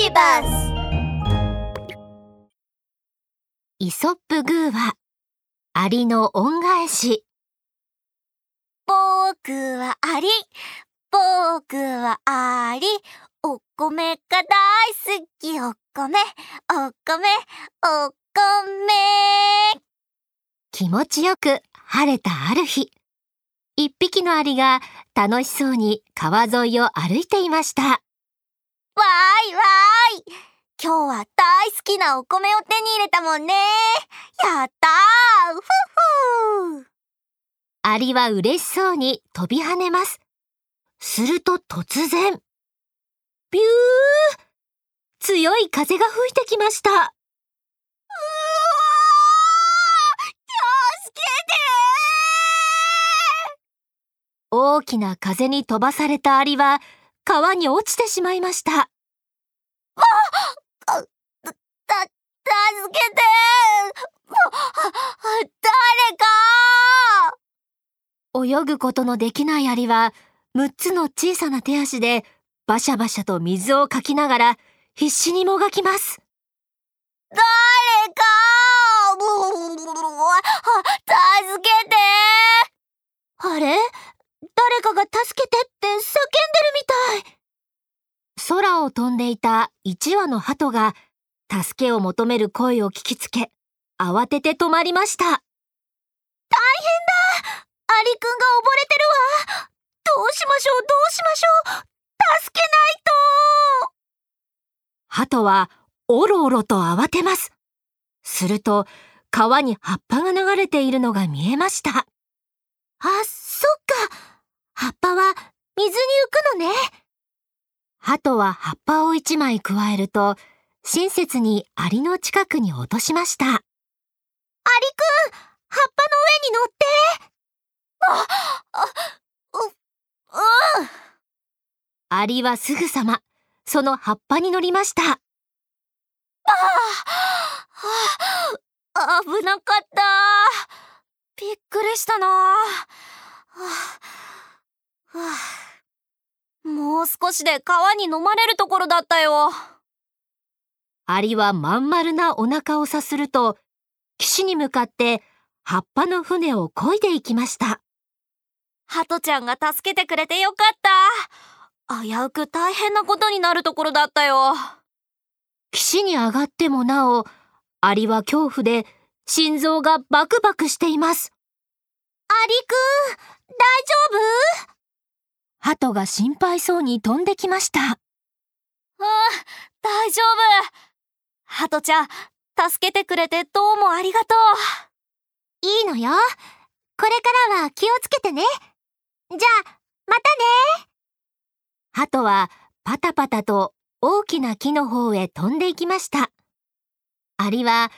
ビバスイソップグーは、アリの恩返し。僕はアリ。僕はアリ。お米が大好き。お米。お米。お米。気持ちよく晴れたある日。一匹のアリが楽しそうに川沿いを歩いていました。わーいわーい。今日は大好きなお米を手に入れたもんね。やったー。ふふアリは嬉しそうに飛び跳ねます。すると突然、ビュー。強い風が吹いてきました。うわ助けて大きな風に飛ばされたアリは川に落ちてしまいました。わた、助けて誰か泳ぐことのできないアリは6つの小さな手足でバシャバシャと水をかきながら必死にもがきます。誰か助けてあれ誰かが助けてって叫んでるみたい。空を飛んでいた1羽の鳩が助けを求める声を聞きつけ、慌てて止まりました。大変だアリくんが溺れてるわどうしましょうどうしましょう助けないと鳩はおろおろと慌てます。すると、川に葉っぱが流れているのが見えました。あ、そっか。葉っぱは水に浮くのね。鳩は葉っぱを一枚加えると、親切にアリの近くに落としました。アリくん、葉っぱの上に乗って。あ、あ、う、うん。アリはすぐさま、その葉っぱに乗りました。ああ、危なかった。びっくりしたな。はあ、もう少しで川に飲まれるところだったよ。アリはまん丸なお腹をさすると、岸に向かって葉っぱの船を漕いでいきました。ハトちゃんが助けてくれてよかった。危うく大変なことになるところだったよ。岸に上がってもなお、アリは恐怖で心臓がバクバクしています。アリくん、大丈夫？鳩が心配そうに飛んできました。うん、大丈夫。ハトちゃん、助けてくれてどうもありがとう。いいのよ。これからは気をつけてね。じゃあ、またね。鳩はパタパタと大きな木の方へ飛んでいきました。アリは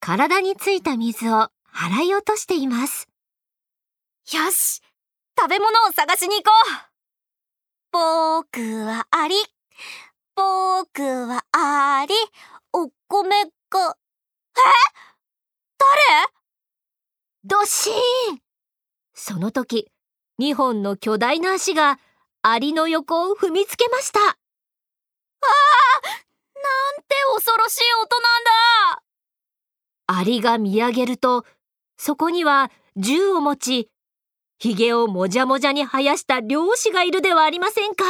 体についた水を払い落としています。よし食べ物を探しに行こう僕はアリ僕はアリお米が、え？誰？ドシーン。その時、2本の巨大な足がアリの横を踏みつけました。ああなんて恐ろしい音なんだ。アリが見上げると、そこには銃を持ち、髭をもじゃもじゃに生やした漁師がいるではありませんか。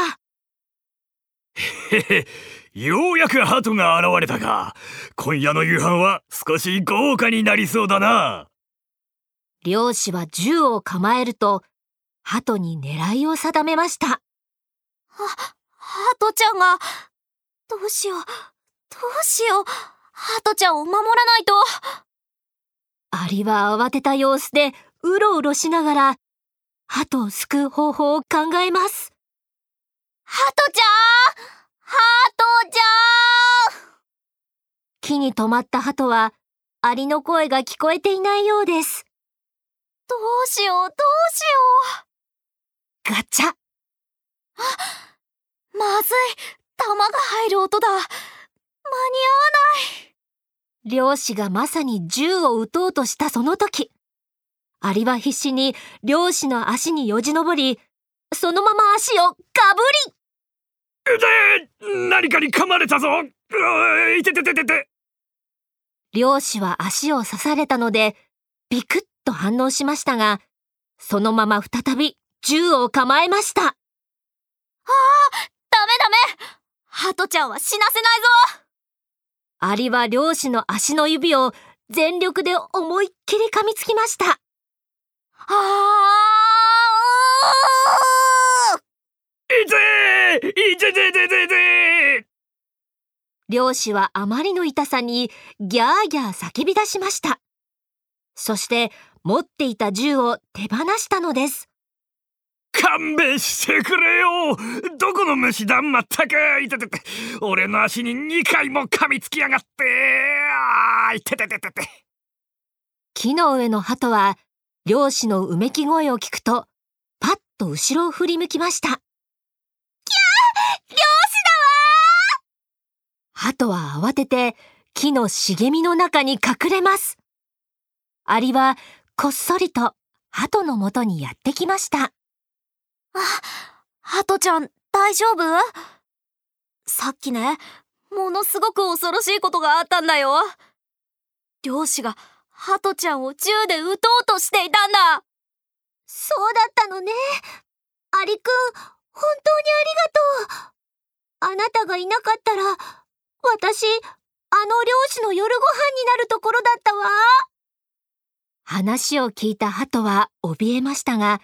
へへ、ようやく鳩が現れたか。今夜の夕飯は少し豪華になりそうだな。漁師は銃を構えると、鳩に狙いを定めました。は、鳩ちゃんが、どうしよう、どうしよう、鳩ちゃんを守らないと。アリは慌てた様子で、うろうろしながら、鳩を救う方法を考えます。鳩ちゃんハトちゃん木に止まった鳩は、アリの声が聞こえていないようです。どうしよう、どうしよう。ガチャ。あ、まずい。弾が入る音だ。間に合わない。漁師がまさに銃を撃とうとしたその時、アリは必死に漁師の足によじ登り、そのまま足をガブリで何かに噛まれたぞ。いててててて。漁師は足を刺されたので、ビクッと反応しましたが、そのまま再び銃を構えました。ダメダメ。ハトちゃんは死なせないぞ。アリは漁師の足の指を全力で思いっきり噛みつきました。あーいていててててて。漁師はあまりの痛さにギャーギャー叫び出しました。そして持っていた銃を手放したのです。勘弁してくれよ。どこの虫だまったく。いててて俺の足に2回も噛みつきやがって。あーいててててて。木の上の鳩は漁師のうめき声を聞くとパッと後ろを振り向きました。漁師だわ鳩は慌てて木の茂みの中に隠れます。アリはこっそりと鳩のもとにやってきました。だわハトちゃん大丈夫？さっきね、ものすごく恐ろしいことがあったんだよ。漁師がハトちゃんを銃で撃とうとしていたんだそうだったのね。アリくん、本当にありがとう。あなたがいなかったら、私、あの漁師の夜ご飯になるところだったわ。話を聞いた鳩は怯えましたが、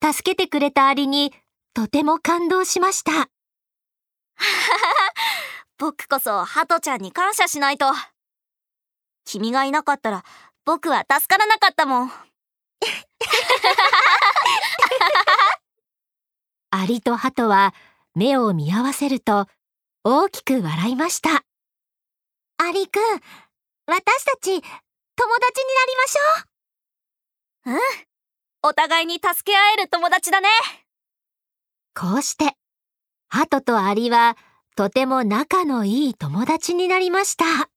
助けてくれたアリにとても感動しました。僕こそハトちゃんに感謝しないと。君がいなかったら僕は助からなかったもん。アリと鳩は目を見合わせると大きく笑いました。アリくん、私たち友達になりましょう。お互いに助け合える友達だね。こうして、鳩とアリはとても仲のいい友達になりました。